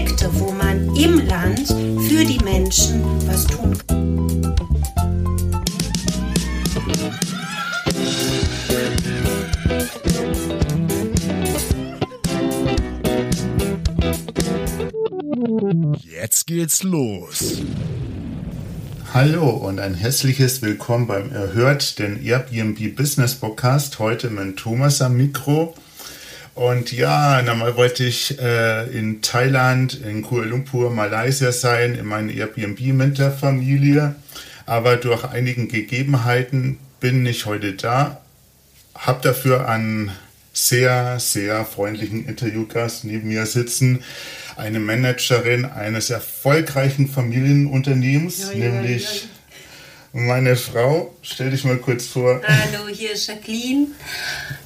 Projekte, wo man im Land für die Menschen was tun kann. Jetzt geht's los. Hallo und ein herzliches Willkommen beim Erhört, den Airbnb Business Podcast. Heute mit Thomas am Mikro. Und ja, normal wollte ich äh, in Thailand, in Kuala Lumpur, Malaysia sein, in meiner Airbnb mit der Familie. Aber durch einigen Gegebenheiten bin ich heute da. Hab dafür einen sehr, sehr freundlichen Interviewgast neben mir sitzen eine Managerin eines erfolgreichen Familienunternehmens, ja, nämlich ja, ja. Meine Frau. Stell dich mal kurz vor. Hallo, hier ist Jacqueline.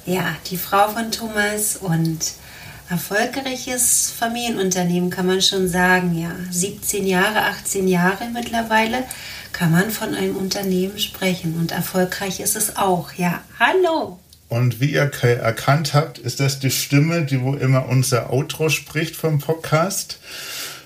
Ja, die Frau von Thomas und erfolgreiches Familienunternehmen kann man schon sagen. Ja, 17 Jahre, 18 Jahre mittlerweile kann man von einem Unternehmen sprechen und erfolgreich ist es auch. Ja, hallo. Und wie ihr erkannt habt, ist das die Stimme, die wo immer unser Outro spricht vom Podcast.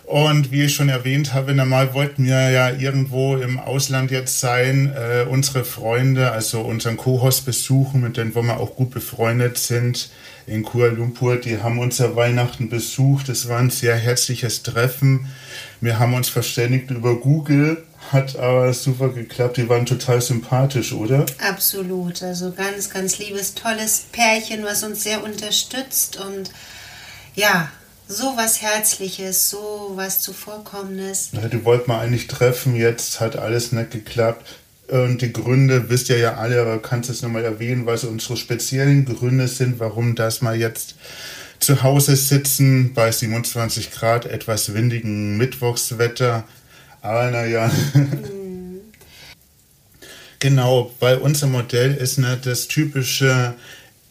Und wie ich schon erwähnt habe, normal wollten wir ja irgendwo im Ausland jetzt sein, äh, unsere Freunde, also unseren Co-Host besuchen, mit denen wir auch gut befreundet sind in Kuala Lumpur. Die haben unser Weihnachten besucht. Es war ein sehr herzliches Treffen. Wir haben uns verständigt über Google hat aber super geklappt. Die waren total sympathisch, oder? Absolut. Also ganz, ganz liebes, tolles Pärchen, was uns sehr unterstützt und ja, so was Herzliches, so was Zuvorkommendes. Ja, die wollten wir eigentlich treffen, jetzt hat alles nicht geklappt. Und die Gründe wisst ihr ja alle, aber kannst du es nochmal erwähnen, was unsere speziellen Gründe sind, warum das mal jetzt zu Hause sitzen bei 27 Grad, etwas windigen Mittwochswetter aber naja. Mhm. genau, weil unser Modell ist nicht das typische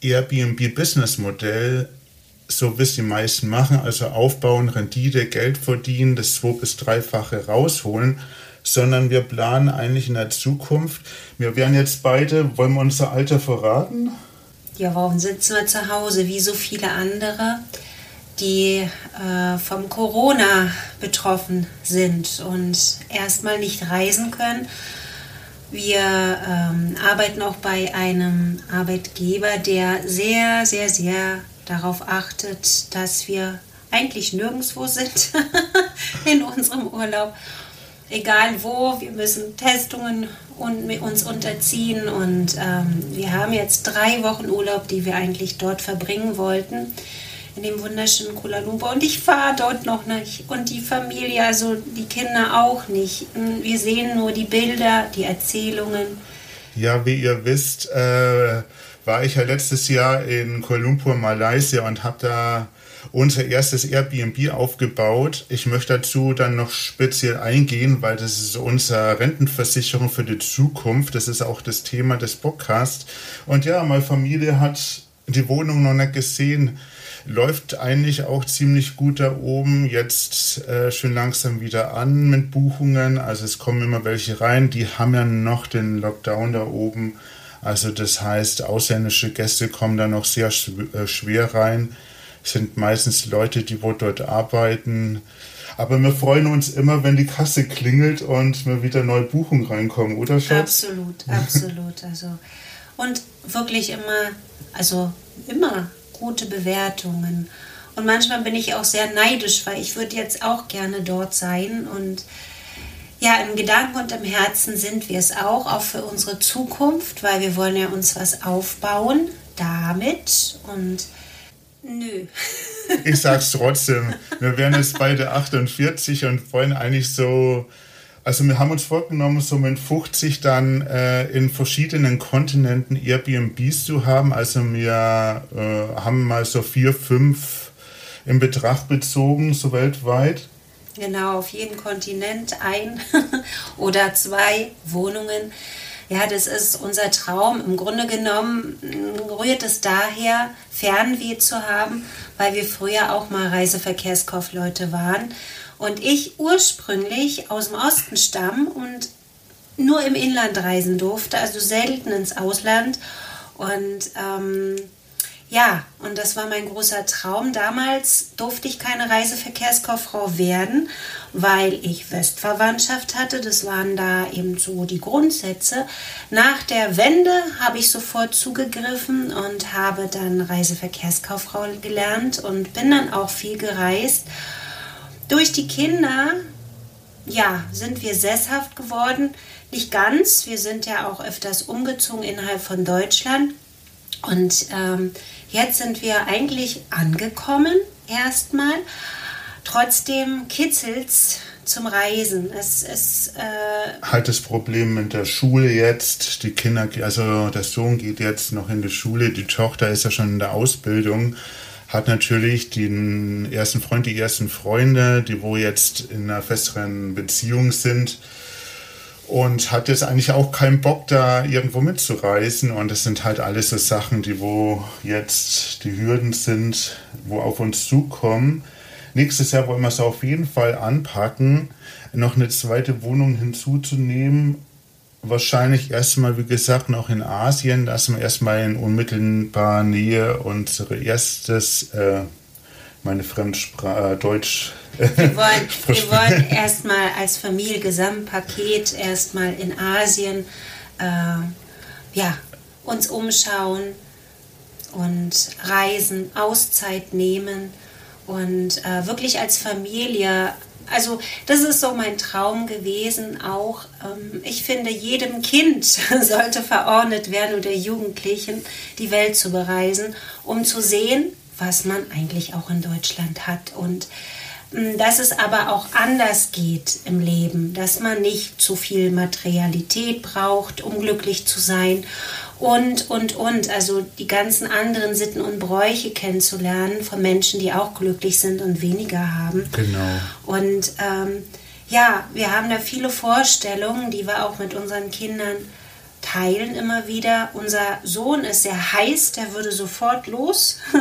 Airbnb-Business-Modell, so wie es die meisten machen, also aufbauen, Rendite, Geld verdienen, das zwei- bis dreifache rausholen, sondern wir planen eigentlich in der Zukunft. Wir werden jetzt beide, wollen wir unser Alter verraten? Ja, warum sitzen wir zu Hause wie so viele andere? die äh, vom Corona betroffen sind und erstmal nicht reisen können. Wir ähm, arbeiten auch bei einem Arbeitgeber, der sehr, sehr, sehr darauf achtet, dass wir eigentlich nirgendwo sind in unserem Urlaub. Egal wo, wir müssen Testungen und uns unterziehen und ähm, wir haben jetzt drei Wochen Urlaub, die wir eigentlich dort verbringen wollten in dem wunderschönen Kuala Lumpur. Und ich fahre dort noch nicht. Und die Familie, also die Kinder auch nicht. Wir sehen nur die Bilder, die Erzählungen. Ja, wie ihr wisst, äh, war ich ja letztes Jahr in Kuala Lumpur, Malaysia und habe da unser erstes Airbnb aufgebaut. Ich möchte dazu dann noch speziell eingehen, weil das ist unsere Rentenversicherung für die Zukunft. Das ist auch das Thema des Podcasts. Und ja, meine Familie hat die Wohnung noch nicht gesehen läuft eigentlich auch ziemlich gut da oben. Jetzt äh, schön langsam wieder an mit Buchungen. Also es kommen immer welche rein. Die haben ja noch den Lockdown da oben. Also das heißt, ausländische Gäste kommen da noch sehr äh, schwer rein. sind meistens Leute, die dort arbeiten. Aber wir freuen uns immer, wenn die Kasse klingelt und wir wieder neue Buchungen reinkommen, oder Schatz? Absolut, absolut. Also und wirklich immer, also immer gute Bewertungen. Und manchmal bin ich auch sehr neidisch, weil ich würde jetzt auch gerne dort sein. Und ja, im Gedanken und im Herzen sind wir es auch, auch für unsere Zukunft, weil wir wollen ja uns was aufbauen damit. Und nö. Ich sag's trotzdem. Wir werden jetzt beide 48 und wollen eigentlich so also wir haben uns vorgenommen, so mit 50 dann äh, in verschiedenen Kontinenten Airbnbs zu haben. Also wir äh, haben mal so vier, fünf in Betracht bezogen, so weltweit. Genau, auf jedem Kontinent ein oder zwei Wohnungen. Ja, das ist unser Traum. Im Grunde genommen rührt es daher, Fernweh zu haben, weil wir früher auch mal Reiseverkehrskaufleute waren und ich ursprünglich aus dem Osten stamm und nur im Inland reisen durfte, also selten ins Ausland. Und ähm, ja, und das war mein großer Traum. Damals durfte ich keine Reiseverkehrskauffrau werden, weil ich Westverwandtschaft hatte. Das waren da eben so die Grundsätze. Nach der Wende habe ich sofort zugegriffen und habe dann Reiseverkehrskauffrau gelernt und bin dann auch viel gereist. Durch die Kinder, ja, sind wir sesshaft geworden. Nicht ganz. Wir sind ja auch öfters umgezogen innerhalb von Deutschland. Und ähm, jetzt sind wir eigentlich angekommen erstmal. Trotzdem kitzelt's zum Reisen. Es ist äh halt das Problem mit der Schule jetzt. Die Kinder, also der Sohn geht jetzt noch in die Schule, die Tochter ist ja schon in der Ausbildung, hat natürlich den ersten Freund, die ersten Freunde, die wo jetzt in einer festeren Beziehung sind und hat jetzt eigentlich auch keinen Bock, da irgendwo mitzureisen. Und das sind halt alles so Sachen, die wo jetzt die Hürden sind, wo auf uns zukommen. Nächstes Jahr wollen wir es auf jeden Fall anpacken, noch eine zweite Wohnung hinzuzunehmen. Wahrscheinlich erstmal, wie gesagt, noch in Asien, dass wir erstmal in unmittelbarer Nähe unsere erstes, äh, meine Fremdsprache, äh, Deutsch, wir wollen, wir wollen erstmal als Familie Gesamtpaket erstmal in Asien äh, ja, uns umschauen und reisen, Auszeit nehmen und äh, wirklich als Familie. Also das ist so mein Traum gewesen auch. Ähm, ich finde, jedem Kind sollte verordnet werden oder Jugendlichen die Welt zu bereisen, um zu sehen, was man eigentlich auch in Deutschland hat. Und Mm, dass es aber auch anders geht im Leben, dass man nicht zu viel Materialität braucht, um glücklich zu sein und, und, und. Also die ganzen anderen Sitten und Bräuche kennenzulernen von Menschen, die auch glücklich sind und weniger haben. Genau. Und ähm, ja, wir haben da viele Vorstellungen, die wir auch mit unseren Kindern teilen immer wieder. Unser Sohn ist sehr heiß, der würde sofort los.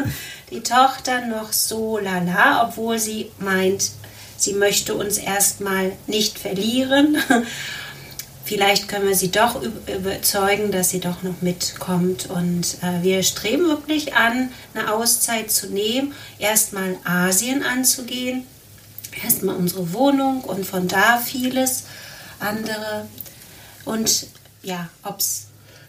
Die Tochter noch so lala, obwohl sie meint, sie möchte uns erstmal nicht verlieren. Vielleicht können wir sie doch überzeugen, dass sie doch noch mitkommt. Und äh, wir streben wirklich an, eine Auszeit zu nehmen, erstmal Asien anzugehen, erstmal unsere Wohnung und von da vieles andere. Und ja, ob es.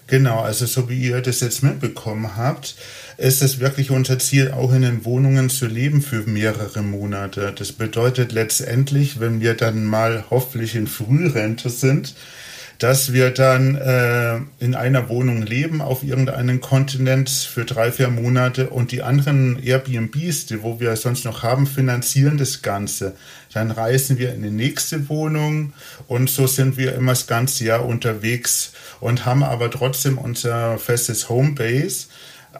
Genau, also so wie ihr das jetzt mitbekommen habt, ist es wirklich unser Ziel, auch in den Wohnungen zu leben für mehrere Monate. Das bedeutet letztendlich, wenn wir dann mal hoffentlich in Frührente sind, dass wir dann äh, in einer Wohnung leben auf irgendeinem Kontinent für drei, vier Monate und die anderen Airbnbs, die wo wir sonst noch haben, finanzieren das Ganze. Dann reisen wir in die nächste Wohnung und so sind wir immer das ganze Jahr unterwegs und haben aber trotzdem unser festes Homebase.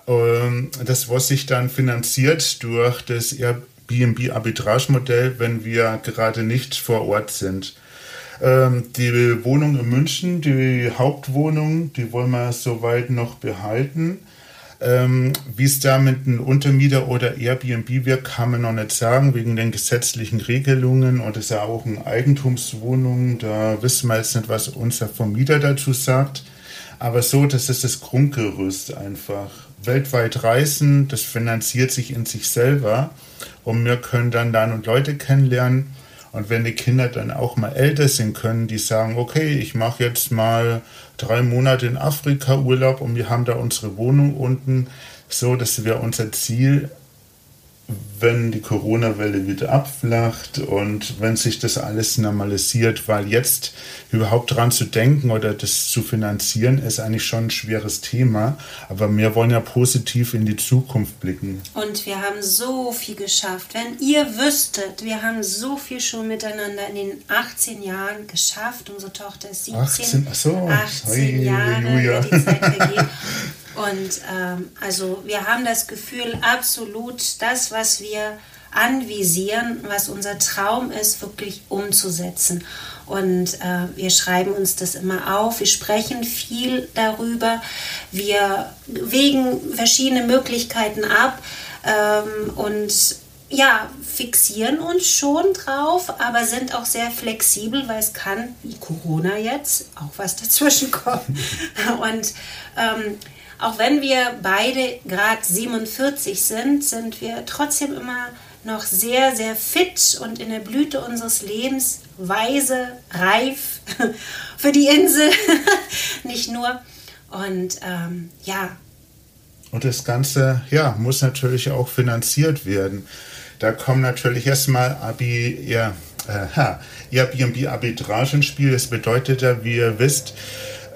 Ähm, das, was sich dann finanziert durch das Airbnb-Arbitrage-Modell, wenn wir gerade nicht vor Ort sind. Ähm, die Wohnung in München, die Hauptwohnung, die wollen wir soweit noch behalten. Ähm, Wie es da mit einem Untermieter oder Airbnb wird, kann man noch nicht sagen, wegen den gesetzlichen Regelungen. Und es ist ja auch eine Eigentumswohnung. Da wissen wir jetzt nicht, was unser Vermieter dazu sagt. Aber so, das ist das Grundgerüst einfach. Weltweit reisen, das finanziert sich in sich selber. Und wir können dann dann und Leute kennenlernen und wenn die Kinder dann auch mal älter sind, können die sagen, okay, ich mache jetzt mal drei Monate in Afrika Urlaub und wir haben da unsere Wohnung unten. So, das wäre unser Ziel, wenn die Corona-Welle wieder abflacht und wenn sich das alles normalisiert, weil jetzt überhaupt dran zu denken oder das zu finanzieren, ist eigentlich schon ein schweres Thema. Aber wir wollen ja positiv in die Zukunft blicken. Und wir haben so viel geschafft. Wenn ihr wüsstet, wir haben so viel schon miteinander in den 18 Jahren geschafft. Unsere Tochter ist 17. 18, ach so, 18 Jahre, die Zeit vergeht. Und ähm, also wir haben das Gefühl, absolut das, was wir anvisieren, was unser Traum ist, wirklich umzusetzen. Und äh, wir schreiben uns das immer auf, wir sprechen viel darüber, wir wägen verschiedene Möglichkeiten ab ähm, und ja, fixieren uns schon drauf, aber sind auch sehr flexibel, weil es kann, wie Corona jetzt, auch was dazwischen kommen. Und ähm, auch wenn wir beide gerade 47 sind, sind wir trotzdem immer noch sehr, sehr fit und in der Blüte unseres Lebens, weise, reif für die Insel, nicht nur. Und ähm, ja. Und das Ganze, ja, muss natürlich auch finanziert werden. Da kommen natürlich erstmal Abi, ja, äh, Airbnb Arbitrage ins Spiel. Das bedeutet ja, wie ihr wisst,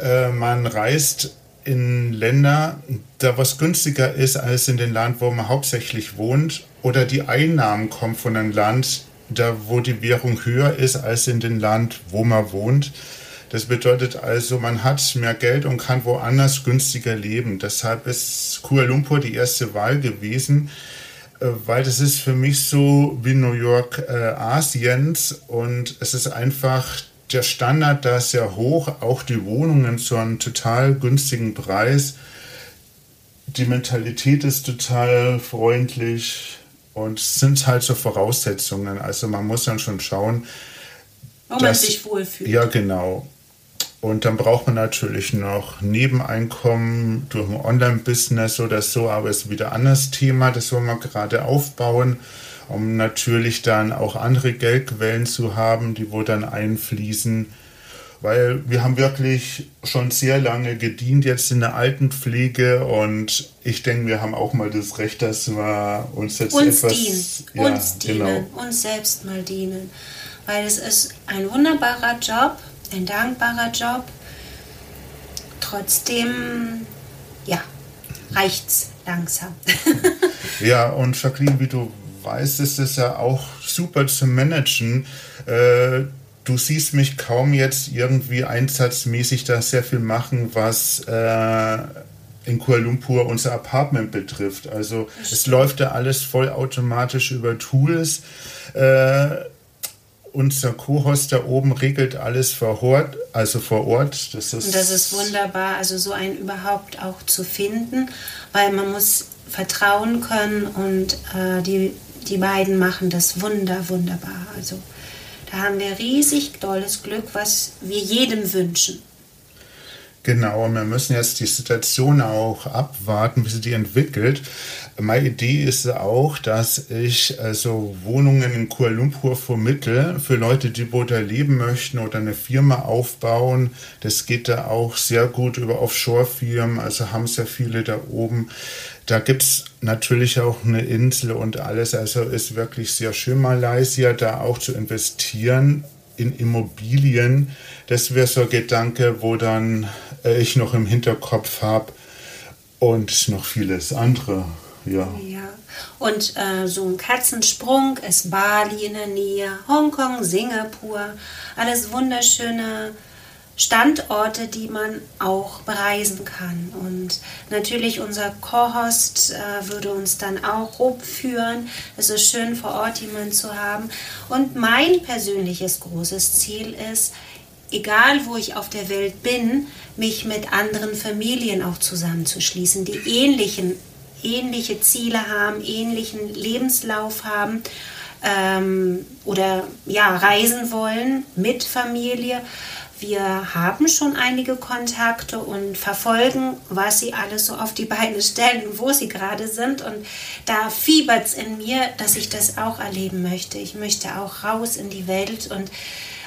äh, man reist in Länder, da was günstiger ist als in den Land, wo man hauptsächlich wohnt, oder die Einnahmen kommen von einem Land, da wo die Währung höher ist als in dem Land, wo man wohnt. Das bedeutet also, man hat mehr Geld und kann woanders günstiger leben. Deshalb ist Kuala Lumpur die erste Wahl gewesen, äh, weil das ist für mich so wie New York äh, Asiens und es ist einfach der Standard da ist sehr hoch, auch die Wohnungen zu einem total günstigen Preis. Die Mentalität ist total freundlich und sind halt so Voraussetzungen. Also man muss dann schon schauen, wo dass, man sich wohlfühlt. Ja, genau. Und dann braucht man natürlich noch Nebeneinkommen durch ein Online-Business oder so, aber es ist wieder ein anderes Thema, das wollen wir gerade aufbauen um natürlich dann auch andere Geldquellen zu haben, die wo dann einfließen. Weil wir haben wirklich schon sehr lange gedient jetzt in der Altenpflege und ich denke, wir haben auch mal das Recht, dass wir uns jetzt uns etwas... Dienen. Ja, uns genau. dienen, uns selbst mal dienen. Weil es ist ein wunderbarer Job, ein dankbarer Job. Trotzdem, ja, reicht's langsam. ja, und Jacqueline, wie du weißt, ist es ja auch super zu managen. Äh, du siehst mich kaum jetzt irgendwie einsatzmäßig da sehr viel machen, was äh, in Kuala Lumpur unser Apartment betrifft. Also es läuft ja alles vollautomatisch über Tools. Äh, unser Co-Host da oben regelt alles vor Ort, also vor Ort. Das ist, das ist wunderbar, also so einen überhaupt auch zu finden, weil man muss vertrauen können und äh, die die beiden machen das wunder, wunderbar. Also da haben wir riesig tolles Glück, was wir jedem wünschen. Genau, und wir müssen jetzt die Situation auch abwarten, wie sie die entwickelt. Meine Idee ist auch, dass ich also Wohnungen in Kuala Lumpur vermittle für Leute, die dort leben möchten oder eine Firma aufbauen. Das geht da auch sehr gut über Offshore-Firmen, also haben sehr viele da oben. Da gibt es natürlich auch eine Insel und alles. Also ist wirklich sehr schön, Malaysia da auch zu investieren in Immobilien. Das wäre so ein Gedanke, wo dann äh, ich noch im Hinterkopf habe und noch vieles andere. Ja. ja. Und äh, so ein Katzensprung ist Bali in der Nähe, Hongkong, Singapur, alles wunderschöne Standorte, die man auch bereisen kann. Und natürlich unser Co-Host äh, würde uns dann auch rumführen. Es ist schön vor Ort jemanden zu haben. Und mein persönliches großes Ziel ist, egal wo ich auf der Welt bin, mich mit anderen Familien auch zusammenzuschließen, die ähnlichen, ähnliche Ziele haben, ähnlichen Lebenslauf haben ähm, oder ja, reisen wollen mit Familie wir haben schon einige Kontakte und verfolgen, was sie alles so auf die Beine stellen wo sie gerade sind. Und da fiebert es in mir, dass ich das auch erleben möchte. Ich möchte auch raus in die Welt und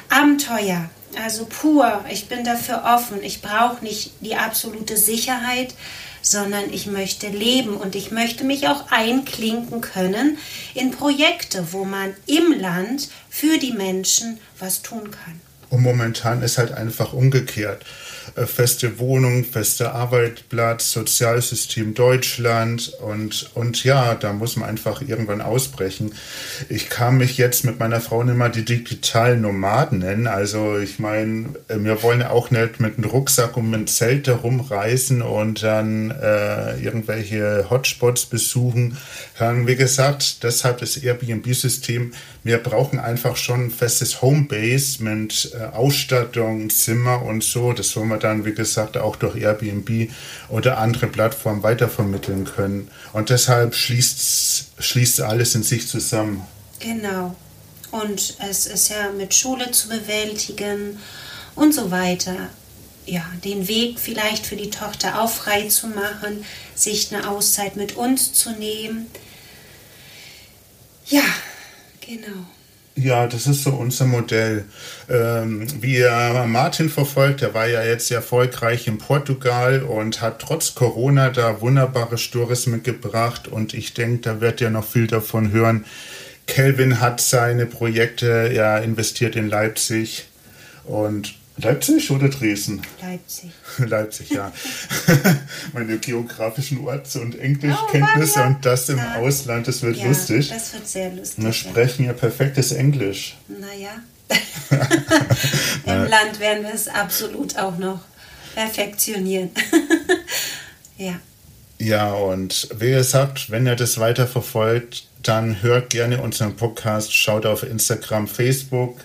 Abenteuer, also pur. Ich bin dafür offen. Ich brauche nicht die absolute Sicherheit, sondern ich möchte leben und ich möchte mich auch einklinken können in Projekte, wo man im Land für die Menschen was tun kann. Und momentan ist halt einfach umgekehrt. Äh, feste Wohnung, fester Arbeitsplatz, Sozialsystem Deutschland und, und ja, da muss man einfach irgendwann ausbrechen. Ich kann mich jetzt mit meiner Frau nicht mal die digitalen Nomaden nennen. Also ich meine, äh, wir wollen auch nicht mit einem Rucksack und mit einem Zelt herumreisen und dann äh, irgendwelche Hotspots besuchen. Dann, wie gesagt, deshalb das Airbnb-System. Wir brauchen einfach schon ein festes Homebase mit äh, Ausstattung, Zimmer und so. Das wollen wir dann, wie gesagt, auch durch Airbnb oder andere Plattformen weitervermitteln können. Und deshalb schließt, schließt alles in sich zusammen. Genau. Und es ist ja mit Schule zu bewältigen und so weiter. ja, den Weg vielleicht für die Tochter auch frei zu machen, sich eine Auszeit mit uns zu nehmen. Ja, genau. Ja, das ist so unser Modell. Ähm, wie Martin verfolgt, der war ja jetzt erfolgreich in Portugal und hat trotz Corona da wunderbare Stories mitgebracht und ich denke, da wird ja noch viel davon hören. Kelvin hat seine Projekte ja investiert in Leipzig und Leipzig oder Dresden? Leipzig. Leipzig, ja. Meine geografischen Orts- und Englischkenntnisse oh, und das im ja. Ausland, das wird ja, lustig. Das wird sehr lustig. Wir sprechen ja perfektes Englisch. Naja. Im Land werden wir es absolut auch noch perfektionieren. ja. Ja, und wie gesagt, wenn ihr das weiter verfolgt, dann hört gerne unseren Podcast, schaut auf Instagram, Facebook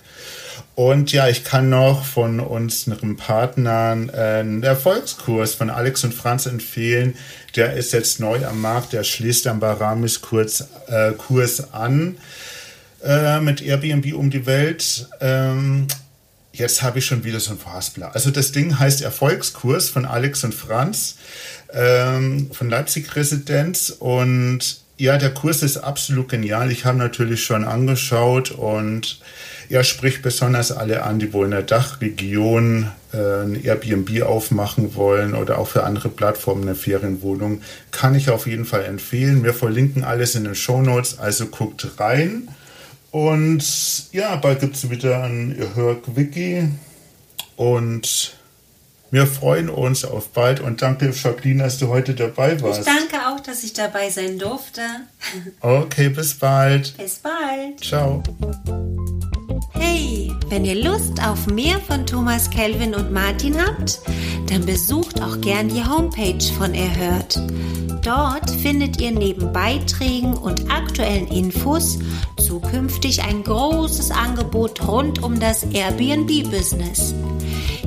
und ja, ich kann noch von unseren Partnern äh, einen Erfolgskurs von Alex und Franz empfehlen. Der ist jetzt neu am Markt, der schließt am Baramis Kurs, äh, Kurs an äh, mit Airbnb um die Welt. Ähm, jetzt habe ich schon wieder so ein Verhaspler. Also das Ding heißt Erfolgskurs von Alex und Franz ähm, von Leipzig Residenz und ja, der Kurs ist absolut genial. Ich habe natürlich schon angeschaut und er spricht besonders alle an, die wohl in der Dachregion äh, ein Airbnb aufmachen wollen oder auch für andere Plattformen eine Ferienwohnung. Kann ich auf jeden Fall empfehlen. Wir verlinken alles in den Show Notes, also guckt rein. Und ja, bald gibt es wieder ein Hörg-Wiki. Und wir freuen uns auf bald und danke, Jacqueline, dass du heute dabei warst. Ich danke auch, dass ich dabei sein durfte. Okay, bis bald. Bis bald. Ciao. Hey, wenn ihr Lust auf mehr von Thomas Kelvin und Martin habt, dann besucht auch gern die Homepage von Erhört. Dort findet ihr neben Beiträgen und aktuellen Infos zukünftig ein großes Angebot rund um das Airbnb-Business.